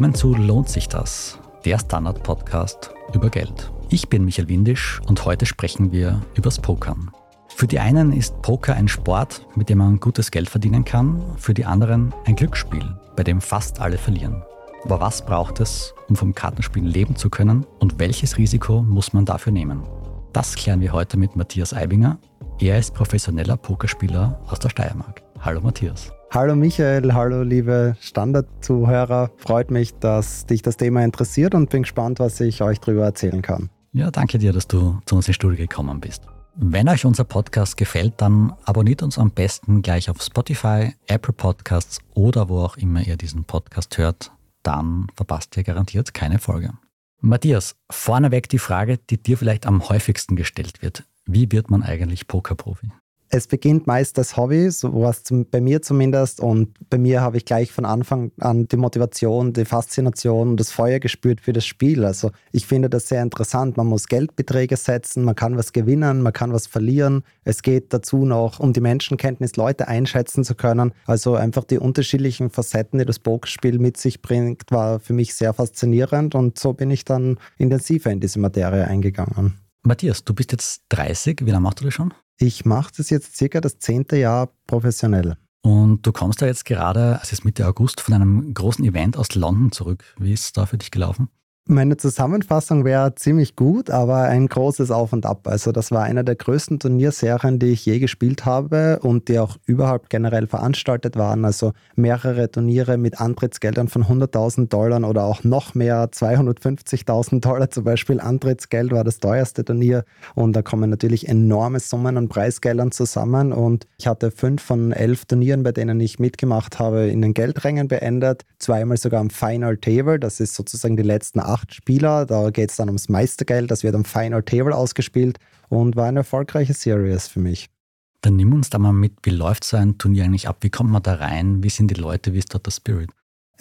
Willkommen zu Lohnt sich das? Der Standard-Podcast über Geld. Ich bin Michael Windisch und heute sprechen wir übers Pokern. Für die einen ist Poker ein Sport, mit dem man gutes Geld verdienen kann, für die anderen ein Glücksspiel, bei dem fast alle verlieren. Aber was braucht es, um vom Kartenspielen leben zu können und welches Risiko muss man dafür nehmen? Das klären wir heute mit Matthias Eibinger. Er ist professioneller Pokerspieler aus der Steiermark. Hallo Matthias. Hallo Michael, hallo liebe Standardzuhörer. Freut mich, dass dich das Thema interessiert und bin gespannt, was ich euch darüber erzählen kann. Ja, danke dir, dass du zu uns ins Studio gekommen bist. Wenn euch unser Podcast gefällt, dann abonniert uns am besten gleich auf Spotify, Apple Podcasts oder wo auch immer ihr diesen Podcast hört. Dann verpasst ihr garantiert keine Folge. Matthias, vorneweg die Frage, die dir vielleicht am häufigsten gestellt wird. Wie wird man eigentlich Pokerprofi? Es beginnt meist als Hobby, so war es bei mir zumindest. Und bei mir habe ich gleich von Anfang an die Motivation, die Faszination und das Feuer gespürt für das Spiel. Also ich finde das sehr interessant. Man muss Geldbeträge setzen, man kann was gewinnen, man kann was verlieren. Es geht dazu noch um die Menschenkenntnis, Leute einschätzen zu können. Also einfach die unterschiedlichen Facetten, die das Pokerspiel mit sich bringt, war für mich sehr faszinierend. Und so bin ich dann intensiver in diese Materie eingegangen. Matthias, du bist jetzt 30. Wie lange machst du das schon? Ich mache das jetzt circa das zehnte Jahr professionell. Und du kommst da jetzt gerade, es ist Mitte August, von einem großen Event aus London zurück. Wie ist es da für dich gelaufen? Meine Zusammenfassung wäre ziemlich gut, aber ein großes Auf und Ab. Also das war einer der größten Turnierserien, die ich je gespielt habe und die auch überhaupt generell veranstaltet waren. Also mehrere Turniere mit Antrittsgeldern von 100.000 Dollar oder auch noch mehr, 250.000 Dollar zum Beispiel. Antrittsgeld war das teuerste Turnier und da kommen natürlich enorme Summen an Preisgeldern zusammen und ich hatte fünf von elf Turnieren, bei denen ich mitgemacht habe, in den Geldrängen beendet. Zweimal sogar am Final Table, das ist sozusagen die letzten acht acht Spieler. Da geht es dann ums Meistergeld. Das wird am Final Table ausgespielt und war eine erfolgreiche Series für mich. Dann nimm uns da mal mit, wie läuft so ein Turnier eigentlich ab? Wie kommt man da rein? Wie sind die Leute? Wie ist dort der Spirit?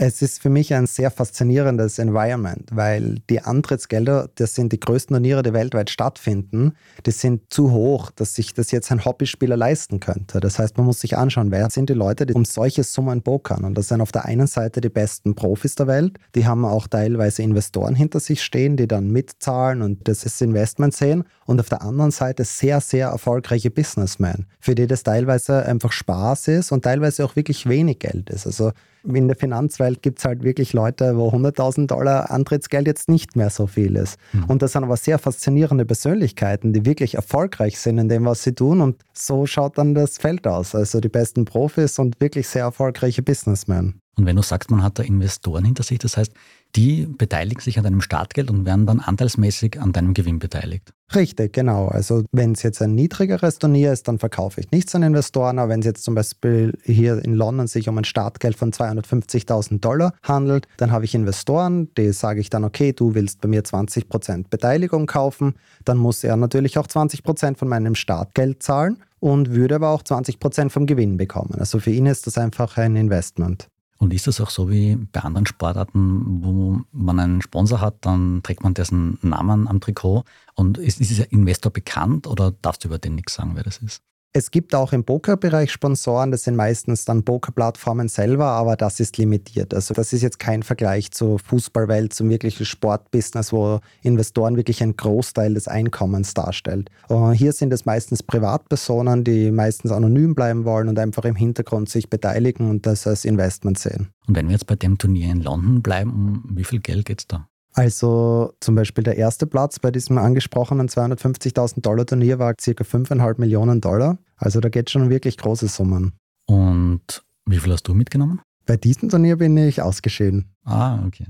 Es ist für mich ein sehr faszinierendes Environment, weil die Antrittsgelder, das sind die größten Turniere, die weltweit stattfinden, die sind zu hoch, dass sich das jetzt ein Hobbyspieler leisten könnte. Das heißt, man muss sich anschauen, wer sind die Leute, die um solche Summen pokern. Und das sind auf der einen Seite die besten Profis der Welt, die haben auch teilweise Investoren hinter sich stehen, die dann mitzahlen und das Investment sehen. Und auf der anderen Seite sehr, sehr erfolgreiche Businessmen, für die das teilweise einfach Spaß ist und teilweise auch wirklich wenig Geld ist. Also in der Finanzwelt gibt es halt wirklich Leute, wo 100.000 Dollar Antrittsgeld jetzt nicht mehr so viel ist. Mhm. Und das sind aber sehr faszinierende Persönlichkeiten, die wirklich erfolgreich sind in dem, was sie tun. Und so schaut dann das Feld aus. Also die besten Profis und wirklich sehr erfolgreiche Businessmen. Und wenn du sagst, man hat da Investoren hinter sich, das heißt, die beteiligen sich an deinem Startgeld und werden dann anteilsmäßig an deinem Gewinn beteiligt. Richtig, genau. Also wenn es jetzt ein niedrigeres Turnier ist, dann verkaufe ich nichts an Investoren. Aber wenn es jetzt zum Beispiel hier in London sich um ein Startgeld von 250.000 Dollar handelt, dann habe ich Investoren, die sage ich dann, okay, du willst bei mir 20% Beteiligung kaufen, dann muss er natürlich auch 20% von meinem Startgeld zahlen und würde aber auch 20% vom Gewinn bekommen. Also für ihn ist das einfach ein Investment. Und ist das auch so wie bei anderen Sportarten, wo man einen Sponsor hat, dann trägt man dessen Namen am Trikot? Und ist, ist dieser Investor bekannt oder darfst du über den nichts sagen, wer das ist? Es gibt auch im Pokerbereich Sponsoren, das sind meistens dann Pokerplattformen selber, aber das ist limitiert. Also das ist jetzt kein Vergleich zur Fußballwelt, zum wirklichen Sportbusiness, wo Investoren wirklich einen Großteil des Einkommens darstellt. Und hier sind es meistens Privatpersonen, die meistens anonym bleiben wollen und einfach im Hintergrund sich beteiligen und das als Investment sehen. Und wenn wir jetzt bei dem Turnier in London bleiben, um wie viel Geld geht es da? Also zum Beispiel der erste Platz bei diesem angesprochenen 250.000 Dollar Turnier war circa 5,5 Millionen Dollar. Also da geht es schon um wirklich große Summen. Und wie viel hast du mitgenommen? Bei diesem Turnier bin ich ausgeschieden. Ah, okay.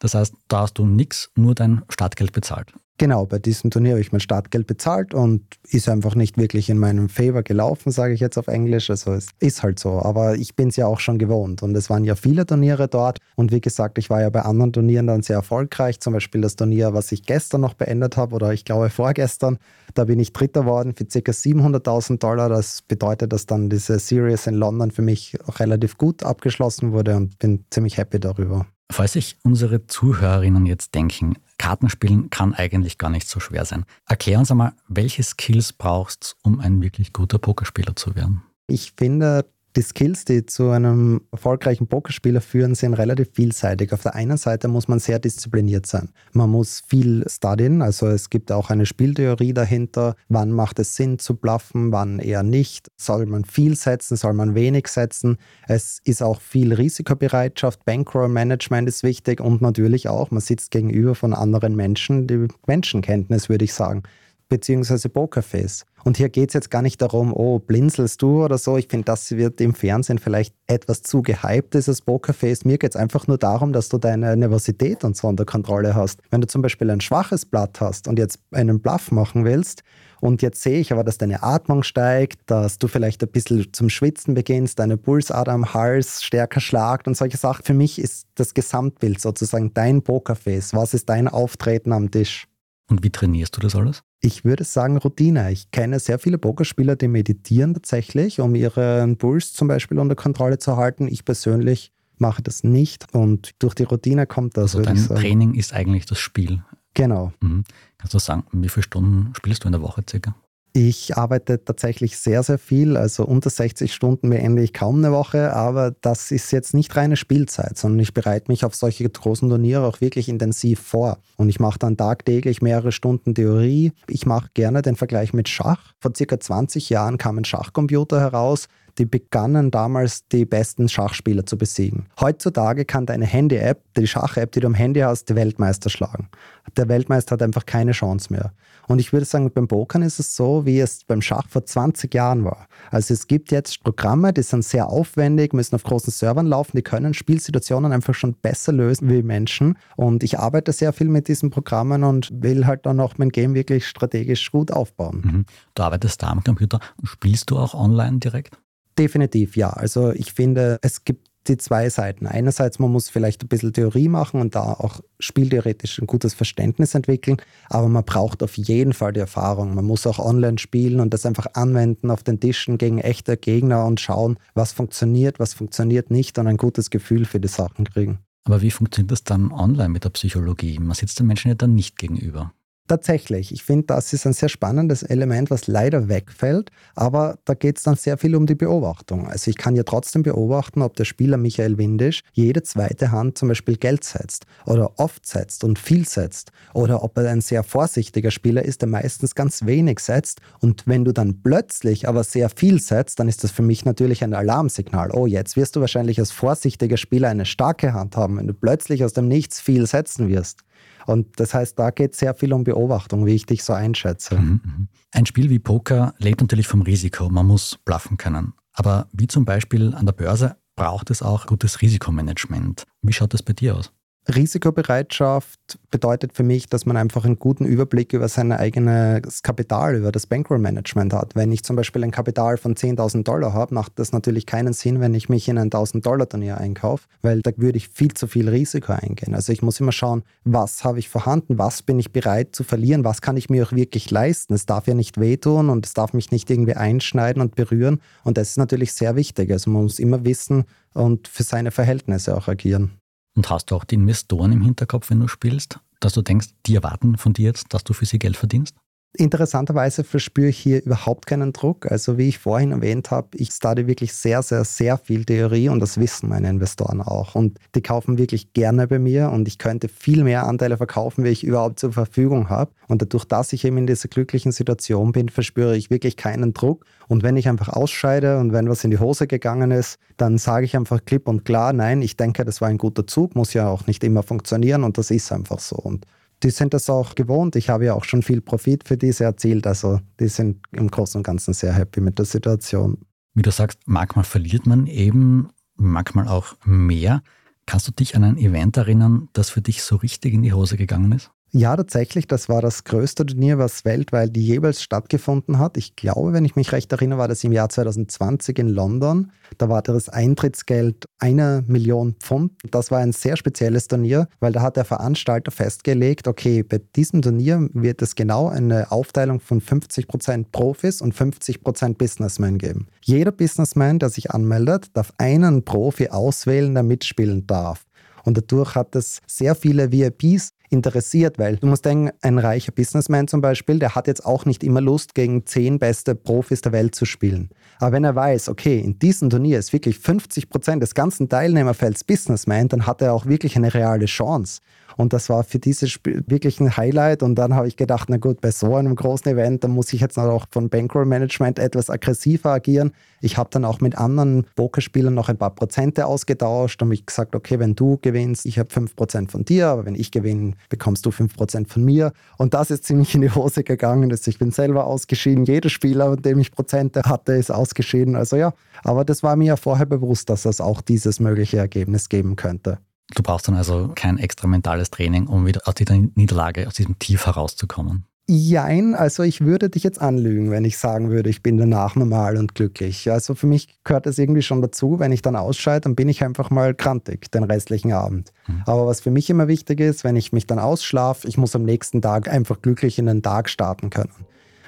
Das heißt, da hast du nichts, nur dein Startgeld bezahlt. Genau, bei diesem Turnier habe ich mein Startgeld bezahlt und ist einfach nicht wirklich in meinem Favor gelaufen, sage ich jetzt auf Englisch. Also es ist halt so, aber ich bin es ja auch schon gewohnt und es waren ja viele Turniere dort und wie gesagt, ich war ja bei anderen Turnieren dann sehr erfolgreich, zum Beispiel das Turnier, was ich gestern noch beendet habe oder ich glaube vorgestern, da bin ich Dritter worden für ca. 700.000 Dollar. Das bedeutet, dass dann diese Series in London für mich relativ gut abgeschlossen wurde und bin ziemlich happy darüber. Falls sich unsere Zuhörerinnen jetzt denken, Kartenspielen kann eigentlich gar nicht so schwer sein. Erklär uns einmal, welche Skills brauchst du, um ein wirklich guter Pokerspieler zu werden? Ich finde, Die Skills, die zu einem erfolgreichen Pokerspieler führen, sind relativ vielseitig. Auf der einen Seite muss man sehr diszipliniert sein. Man muss viel studien, also es gibt auch eine Spieltheorie dahinter. Wann macht es Sinn zu bluffen, wann eher nicht? Soll man viel setzen, soll man wenig setzen? Es ist auch viel Risikobereitschaft, Bankroll-Management ist wichtig und natürlich auch, man sitzt gegenüber von anderen Menschen, die Menschenkenntnis, würde ich sagen beziehungsweise Pokerface. Und hier geht es jetzt gar nicht darum, oh, blinzelst du oder so. Ich finde, das wird im Fernsehen vielleicht etwas zu gehypt, dieses Pokerface. Mir geht es einfach nur darum, dass du deine Nervosität und so unter Kontrolle hast. Wenn du zum Beispiel ein schwaches Blatt hast und jetzt einen Bluff machen willst, und jetzt sehe ich aber, dass deine Atmung steigt, dass du vielleicht ein bisschen zum Schwitzen beginnst, deine Pulsader am Hals stärker schlagt und solche Sachen. Für mich ist das Gesamtbild sozusagen dein Pokerface. Was ist dein Auftreten am Tisch? Und wie trainierst du das alles? Ich würde sagen Routine. Ich kenne sehr viele Pokerspieler, die meditieren tatsächlich, um ihren Puls zum Beispiel unter Kontrolle zu halten. Ich persönlich mache das nicht und durch die Routine kommt das. Also dein Training ist eigentlich das Spiel. Genau. Mhm. Kannst du sagen, wie viele Stunden spielst du in der Woche circa? Ich arbeite tatsächlich sehr, sehr viel. Also unter 60 Stunden beende ich kaum eine Woche, aber das ist jetzt nicht reine Spielzeit, sondern ich bereite mich auf solche großen Turniere auch wirklich intensiv vor. Und ich mache dann tagtäglich mehrere Stunden Theorie. Ich mache gerne den Vergleich mit Schach. Vor circa 20 Jahren kam ein Schachcomputer heraus, die begannen damals die besten Schachspieler zu besiegen. Heutzutage kann deine Handy-App, die Schach-App, die du am Handy hast, die Weltmeister schlagen. Der Weltmeister hat einfach keine Chance mehr. Und ich würde sagen, beim Pokern ist es so, wie es beim Schach vor 20 Jahren war. Also es gibt jetzt Programme, die sind sehr aufwendig, müssen auf großen Servern laufen, die können Spielsituationen einfach schon besser lösen wie Menschen. Und ich arbeite sehr viel mit diesen Programmen und will halt dann auch mein Game wirklich strategisch gut aufbauen. Mhm. Du arbeitest da am Computer. Spielst du auch online direkt? Definitiv ja. Also ich finde, es gibt die zwei Seiten. Einerseits, man muss vielleicht ein bisschen Theorie machen und da auch spieltheoretisch ein gutes Verständnis entwickeln, aber man braucht auf jeden Fall die Erfahrung. Man muss auch online spielen und das einfach anwenden auf den Tischen gegen echte Gegner und schauen, was funktioniert, was funktioniert nicht und ein gutes Gefühl für die Sachen kriegen. Aber wie funktioniert das dann online mit der Psychologie? Man sitzt den Menschen ja dann nicht gegenüber. Tatsächlich, ich finde, das ist ein sehr spannendes Element, was leider wegfällt, aber da geht es dann sehr viel um die Beobachtung. Also ich kann ja trotzdem beobachten, ob der Spieler Michael Windisch jede zweite Hand zum Beispiel Geld setzt oder oft setzt und viel setzt oder ob er ein sehr vorsichtiger Spieler ist, der meistens ganz wenig setzt und wenn du dann plötzlich aber sehr viel setzt, dann ist das für mich natürlich ein Alarmsignal. Oh, jetzt wirst du wahrscheinlich als vorsichtiger Spieler eine starke Hand haben, wenn du plötzlich aus dem Nichts viel setzen wirst. Und das heißt, da geht es sehr viel um Beobachtung, wie ich dich so einschätze. Mhm, mhm. Ein Spiel wie Poker lebt natürlich vom Risiko. Man muss bluffen können. Aber wie zum Beispiel an der Börse braucht es auch gutes Risikomanagement. Wie schaut das bei dir aus? Risikobereitschaft bedeutet für mich, dass man einfach einen guten Überblick über sein eigenes Kapital, über das Bankroll-Management hat. Wenn ich zum Beispiel ein Kapital von 10.000 Dollar habe, macht das natürlich keinen Sinn, wenn ich mich in ein 1.000-Dollar-Turnier einkaufe, weil da würde ich viel zu viel Risiko eingehen. Also ich muss immer schauen, was habe ich vorhanden, was bin ich bereit zu verlieren, was kann ich mir auch wirklich leisten. Es darf ja nicht wehtun und es darf mich nicht irgendwie einschneiden und berühren. Und das ist natürlich sehr wichtig. Also man muss immer wissen und für seine Verhältnisse auch agieren. Und hast du auch die Investoren im Hinterkopf, wenn du spielst, dass du denkst, die erwarten von dir jetzt, dass du für sie Geld verdienst? Interessanterweise verspüre ich hier überhaupt keinen Druck. Also wie ich vorhin erwähnt habe, ich studiere wirklich sehr, sehr, sehr viel Theorie und das wissen meine Investoren auch. Und die kaufen wirklich gerne bei mir und ich könnte viel mehr Anteile verkaufen, wie ich überhaupt zur Verfügung habe. Und dadurch, dass ich eben in dieser glücklichen Situation bin, verspüre ich wirklich keinen Druck. Und wenn ich einfach ausscheide und wenn was in die Hose gegangen ist, dann sage ich einfach klipp und klar, nein, ich denke, das war ein guter Zug, muss ja auch nicht immer funktionieren und das ist einfach so. Und die sind das auch gewohnt. Ich habe ja auch schon viel Profit für diese erzielt. Also die sind im Großen und Ganzen sehr happy mit der Situation. Wie du sagst, manchmal verliert man eben, manchmal auch mehr. Kannst du dich an ein Event erinnern, das für dich so richtig in die Hose gegangen ist? Ja, tatsächlich, das war das größte Turnier, was weltweit jeweils stattgefunden hat. Ich glaube, wenn ich mich recht erinnere, war das im Jahr 2020 in London. Da war das Eintrittsgeld eine Million Pfund. Das war ein sehr spezielles Turnier, weil da hat der Veranstalter festgelegt, okay, bei diesem Turnier wird es genau eine Aufteilung von 50% Profis und 50% Businessmen geben. Jeder Businessman, der sich anmeldet, darf einen Profi auswählen, der mitspielen darf. Und dadurch hat es sehr viele VIPs interessiert, weil du musst denken, ein reicher Businessman zum Beispiel, der hat jetzt auch nicht immer Lust, gegen zehn beste Profis der Welt zu spielen. Aber wenn er weiß, okay, in diesem Turnier ist wirklich 50 Prozent des ganzen Teilnehmerfelds Businessman, dann hat er auch wirklich eine reale Chance. Und das war für dieses Spiel wirklich ein Highlight. Und dann habe ich gedacht, na gut, bei so einem großen Event, da muss ich jetzt auch von Bankroll Management etwas aggressiver agieren. Ich habe dann auch mit anderen Pokerspielern noch ein paar Prozente ausgetauscht und mich gesagt, okay, wenn du gewinnst, ich habe 5% von dir, aber wenn ich gewinne, bekommst du 5% von mir. Und das ist ziemlich in die Hose gegangen. Ich bin selber ausgeschieden. Jeder Spieler, mit dem ich Prozente hatte, ist ausgeschieden. Also ja, aber das war mir ja vorher bewusst, dass es auch dieses mögliche Ergebnis geben könnte. Du brauchst dann also kein extra mentales Training, um wieder aus dieser Niederlage, aus diesem Tief herauszukommen. Jein, also ich würde dich jetzt anlügen, wenn ich sagen würde, ich bin danach normal und glücklich. Also für mich gehört das irgendwie schon dazu. Wenn ich dann ausscheide, dann bin ich einfach mal krantig den restlichen Abend. Mhm. Aber was für mich immer wichtig ist, wenn ich mich dann ausschlafe, ich muss am nächsten Tag einfach glücklich in den Tag starten können.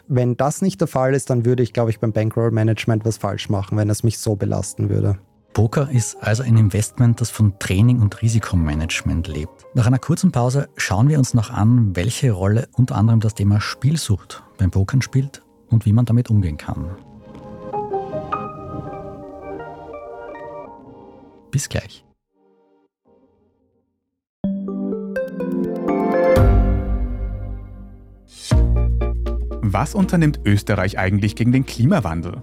Wenn das nicht der Fall ist, dann würde ich, glaube ich, beim Bankroll Management was falsch machen, wenn es mich so belasten würde. Poker ist also ein Investment, das von Training und Risikomanagement lebt. Nach einer kurzen Pause schauen wir uns noch an, welche Rolle unter anderem das Thema Spielsucht beim Pokern spielt und wie man damit umgehen kann. Bis gleich. Was unternimmt Österreich eigentlich gegen den Klimawandel?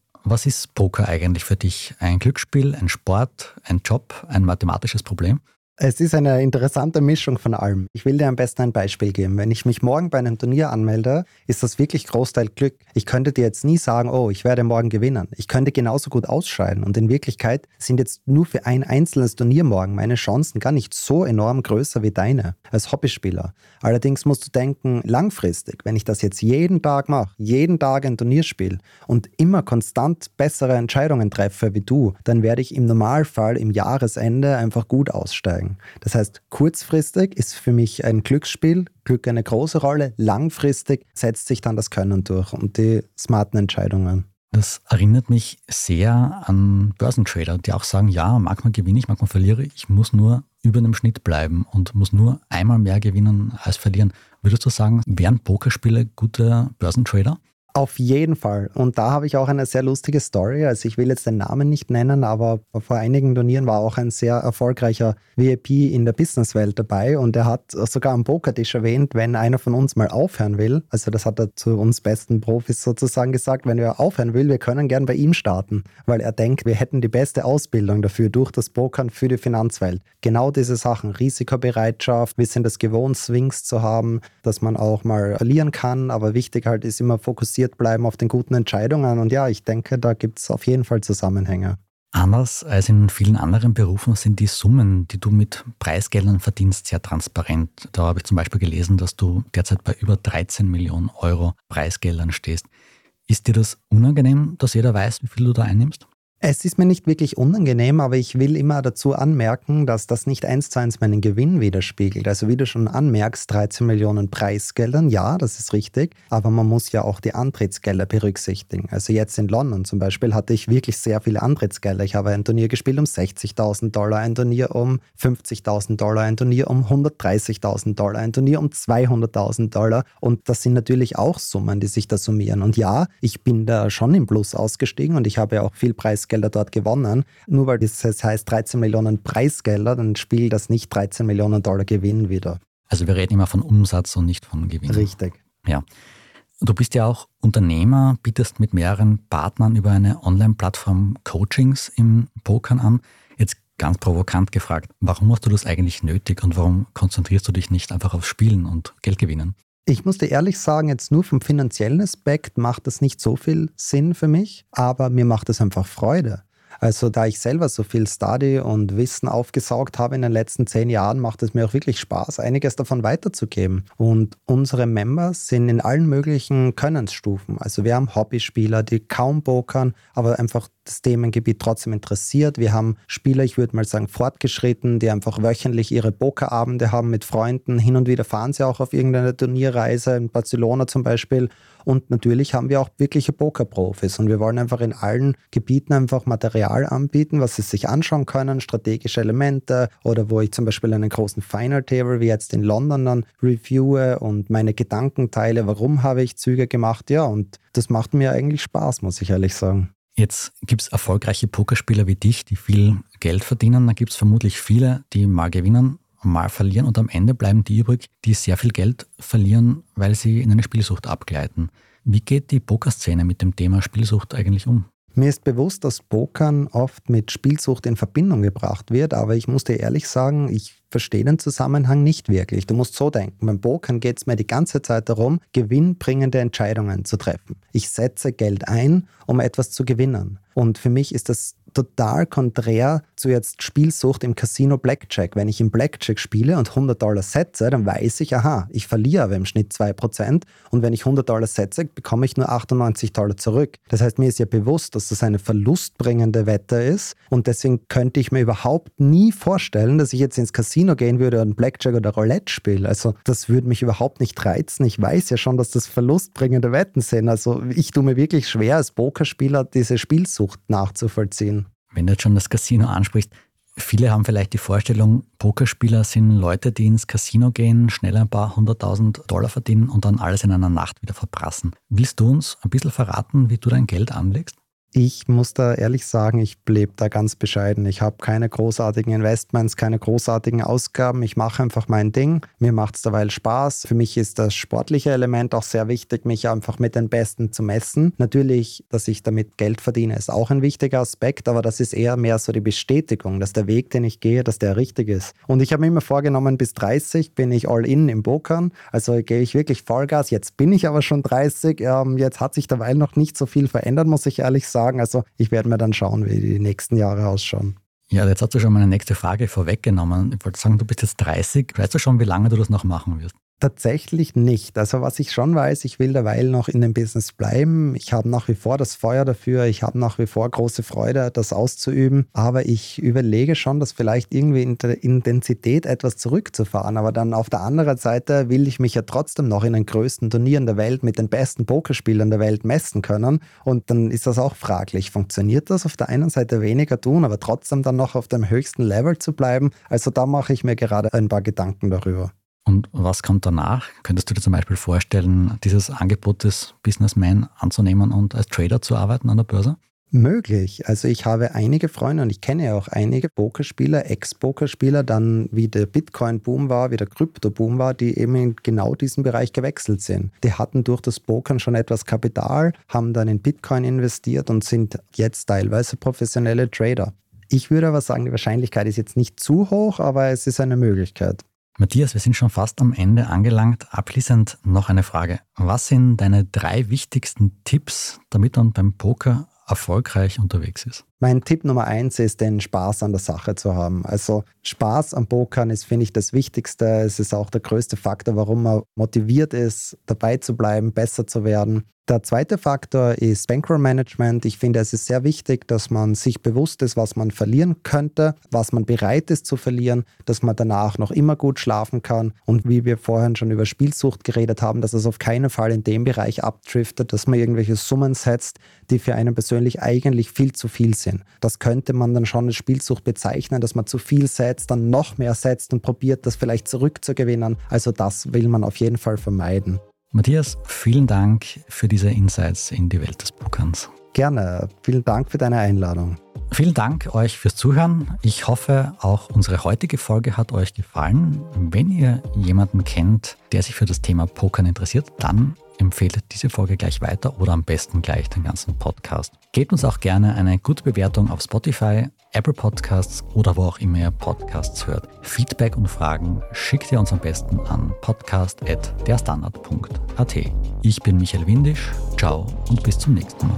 was ist Poker eigentlich für dich? Ein Glücksspiel, ein Sport, ein Job, ein mathematisches Problem? Es ist eine interessante Mischung von allem. Ich will dir am besten ein Beispiel geben. Wenn ich mich morgen bei einem Turnier anmelde, ist das wirklich Großteil Glück. Ich könnte dir jetzt nie sagen, oh, ich werde morgen gewinnen. Ich könnte genauso gut ausscheiden. Und in Wirklichkeit sind jetzt nur für ein einzelnes Turnier morgen meine Chancen gar nicht so enorm größer wie deine als Hobbyspieler. Allerdings musst du denken, langfristig, wenn ich das jetzt jeden Tag mache, jeden Tag ein Turnier spiele und immer konstant bessere Entscheidungen treffe wie du, dann werde ich im Normalfall im Jahresende einfach gut aussteigen. Das heißt, kurzfristig ist für mich ein Glücksspiel, Glück eine große Rolle, langfristig setzt sich dann das Können durch und die smarten Entscheidungen. Das erinnert mich sehr an Börsentrader, die auch sagen, ja, manchmal gewinne ich, manchmal verliere ich, muss nur über einem Schnitt bleiben und muss nur einmal mehr gewinnen als verlieren. Würdest du sagen, wären Pokerspiele gute Börsentrader? Auf jeden Fall. Und da habe ich auch eine sehr lustige Story. Also ich will jetzt den Namen nicht nennen, aber vor einigen Turnieren war auch ein sehr erfolgreicher VIP in der Businesswelt dabei und er hat sogar am Pokertisch erwähnt, wenn einer von uns mal aufhören will, also das hat er zu uns besten Profis sozusagen gesagt, wenn er aufhören will, wir können gern bei ihm starten, weil er denkt, wir hätten die beste Ausbildung dafür durch das Pokern für die Finanzwelt. Genau diese Sachen, Risikobereitschaft, wir sind es gewohnt, Swings zu haben, dass man auch mal verlieren kann, aber wichtig halt ist immer fokussiert fokussiert bleiben auf den guten Entscheidungen. Und ja, ich denke, da gibt es auf jeden Fall Zusammenhänge. Anders als in vielen anderen Berufen sind die Summen, die du mit Preisgeldern verdienst, sehr transparent. Da habe ich zum Beispiel gelesen, dass du derzeit bei über 13 Millionen Euro Preisgeldern stehst. Ist dir das unangenehm, dass jeder weiß, wie viel du da einnimmst? Es ist mir nicht wirklich unangenehm, aber ich will immer dazu anmerken, dass das nicht eins zu eins meinen Gewinn widerspiegelt. Also wie du schon anmerkst, 13 Millionen Preisgeldern, ja, das ist richtig, aber man muss ja auch die Antrittsgelder berücksichtigen. Also jetzt in London zum Beispiel hatte ich wirklich sehr viele Antrittsgelder. Ich habe ein Turnier gespielt um 60.000 Dollar, ein Turnier um 50.000 Dollar, ein Turnier um 130.000 Dollar, ein Turnier um 200.000 Dollar und das sind natürlich auch Summen, die sich da summieren. Und ja, ich bin da schon im Plus ausgestiegen und ich habe ja auch viel Preisgeld Preisgelder dort gewonnen. Nur weil das heißt 13 Millionen Preisgelder, dann spielt das nicht 13 Millionen Dollar Gewinn wieder. Also wir reden immer von Umsatz und nicht von Gewinn. Richtig. Ja. Du bist ja auch Unternehmer, bietest mit mehreren Partnern über eine Online-Plattform Coachings im Pokern an. Jetzt ganz provokant gefragt, warum hast du das eigentlich nötig und warum konzentrierst du dich nicht einfach aufs Spielen und Geld gewinnen? Ich muss dir ehrlich sagen, jetzt nur vom finanziellen Aspekt macht das nicht so viel Sinn für mich, aber mir macht es einfach Freude. Also da ich selber so viel Study und Wissen aufgesaugt habe in den letzten zehn Jahren, macht es mir auch wirklich Spaß, einiges davon weiterzugeben. Und unsere Members sind in allen möglichen Könnensstufen. Also wir haben Hobbyspieler, die kaum pokern, aber einfach das Themengebiet trotzdem interessiert. Wir haben Spieler, ich würde mal sagen, fortgeschritten, die einfach wöchentlich ihre Pokerabende haben mit Freunden. Hin und wieder fahren sie auch auf irgendeine Turnierreise, in Barcelona zum Beispiel. Und natürlich haben wir auch wirkliche Pokerprofis. Und wir wollen einfach in allen Gebieten einfach Material anbieten, was sie sich anschauen können, strategische Elemente oder wo ich zum Beispiel einen großen Final Table wie jetzt in London dann reviewe und meine Gedanken teile, warum habe ich Züge gemacht. Ja, und das macht mir eigentlich Spaß, muss ich ehrlich sagen. Jetzt gibt es erfolgreiche Pokerspieler wie dich, die viel Geld verdienen. Da gibt es vermutlich viele, die mal gewinnen, mal verlieren und am Ende bleiben die übrig, die sehr viel Geld verlieren, weil sie in eine Spielsucht abgleiten. Wie geht die Pokerszene mit dem Thema Spielsucht eigentlich um? Mir ist bewusst, dass Pokern oft mit Spielsucht in Verbindung gebracht wird, aber ich muss dir ehrlich sagen, ich verstehe den Zusammenhang nicht wirklich. Du musst so denken, beim Pokern geht es mir die ganze Zeit darum, gewinnbringende Entscheidungen zu treffen. Ich setze Geld ein, um etwas zu gewinnen. Und für mich ist das total konträr zu jetzt Spielsucht im Casino Blackjack. Wenn ich im Blackjack spiele und 100 Dollar setze, dann weiß ich, aha, ich verliere aber im Schnitt 2%. Und wenn ich 100 Dollar setze, bekomme ich nur 98 Dollar zurück. Das heißt, mir ist ja bewusst, dass das eine verlustbringende Wette ist. Und deswegen könnte ich mir überhaupt nie vorstellen, dass ich jetzt ins Casino gehen würde und Blackjack oder Roulette spiele. Also das würde mich überhaupt nicht reizen. Ich weiß ja schon, dass das verlustbringende Wetten sind. Also ich tue mir wirklich schwer, als Pokerspieler diese Spielsucht nachzuvollziehen. Wenn du jetzt schon das Casino ansprichst, viele haben vielleicht die Vorstellung, Pokerspieler sind Leute, die ins Casino gehen, schnell ein paar hunderttausend Dollar verdienen und dann alles in einer Nacht wieder verprassen. Willst du uns ein bisschen verraten, wie du dein Geld anlegst? Ich muss da ehrlich sagen, ich lebe da ganz bescheiden. Ich habe keine großartigen Investments, keine großartigen Ausgaben. Ich mache einfach mein Ding. Mir macht es derweil Spaß. Für mich ist das sportliche Element auch sehr wichtig, mich einfach mit den Besten zu messen. Natürlich, dass ich damit Geld verdiene, ist auch ein wichtiger Aspekt, aber das ist eher mehr so die Bestätigung, dass der Weg, den ich gehe, dass der richtig ist. Und ich habe mir immer vorgenommen, bis 30 bin ich all in im Pokern. Also gehe ich wirklich Vollgas. Jetzt bin ich aber schon 30. Ähm, jetzt hat sich derweil noch nicht so viel verändert, muss ich ehrlich sagen sagen. Also ich werde mir dann schauen, wie die nächsten Jahre ausschauen. Ja, jetzt hast du schon meine nächste Frage vorweggenommen. Ich wollte sagen, du bist jetzt 30. Weißt du schon, wie lange du das noch machen wirst? Tatsächlich nicht. Also was ich schon weiß, ich will derweil noch in dem Business bleiben. Ich habe nach wie vor das Feuer dafür. Ich habe nach wie vor große Freude, das auszuüben. Aber ich überlege schon, das vielleicht irgendwie in der Intensität etwas zurückzufahren. Aber dann auf der anderen Seite will ich mich ja trotzdem noch in den größten Turnieren der Welt mit den besten Pokerspielern der Welt messen können. Und dann ist das auch fraglich. Funktioniert das auf der einen Seite weniger tun, aber trotzdem dann noch auf dem höchsten Level zu bleiben? Also da mache ich mir gerade ein paar Gedanken darüber. Und was kommt danach? Könntest du dir zum Beispiel vorstellen, dieses Angebot des Businessman anzunehmen und als Trader zu arbeiten an der Börse? Möglich. Also ich habe einige Freunde und ich kenne auch einige Pokerspieler, Ex-Pokerspieler, dann wie der Bitcoin-Boom war, wie der Krypto-Boom war, die eben in genau diesen Bereich gewechselt sind. Die hatten durch das Pokern schon etwas Kapital, haben dann in Bitcoin investiert und sind jetzt teilweise professionelle Trader. Ich würde aber sagen, die Wahrscheinlichkeit ist jetzt nicht zu hoch, aber es ist eine Möglichkeit. Matthias, wir sind schon fast am Ende angelangt. Abschließend noch eine Frage. Was sind deine drei wichtigsten Tipps, damit man beim Poker erfolgreich unterwegs ist? Mein Tipp Nummer eins ist, den Spaß an der Sache zu haben. Also Spaß am Pokern ist, finde ich, das Wichtigste. Es ist auch der größte Faktor, warum man motiviert ist, dabei zu bleiben, besser zu werden. Der zweite Faktor ist Bankroll Management. Ich finde, es ist sehr wichtig, dass man sich bewusst ist, was man verlieren könnte, was man bereit ist zu verlieren, dass man danach noch immer gut schlafen kann und wie wir vorhin schon über Spielsucht geredet haben, dass es auf keinen Fall in dem Bereich abdriftet, dass man irgendwelche Summen setzt, die für einen persönlich eigentlich viel zu viel sind sind. Das könnte man dann schon als Spielsucht bezeichnen, dass man zu viel setzt, dann noch mehr setzt und probiert, das vielleicht zurückzugewinnen. Also das will man auf jeden Fall vermeiden. Matthias, vielen Dank für diese Insights in die Welt des Pokerns. Gerne. Vielen Dank für deine Einladung. Vielen Dank euch fürs Zuhören. Ich hoffe, auch unsere heutige Folge hat euch gefallen. Wenn ihr jemanden kennt, der sich für das Thema Pokern interessiert, dann empfehlt diese Folge gleich weiter oder am besten gleich den ganzen Podcast. Gebt uns auch gerne eine gute Bewertung auf Spotify, Apple Podcasts oder wo auch immer ihr Podcasts hört. Feedback und Fragen schickt ihr uns am besten an podcast.derstandard.at. Ich bin Michael Windisch, ciao und bis zum nächsten Mal.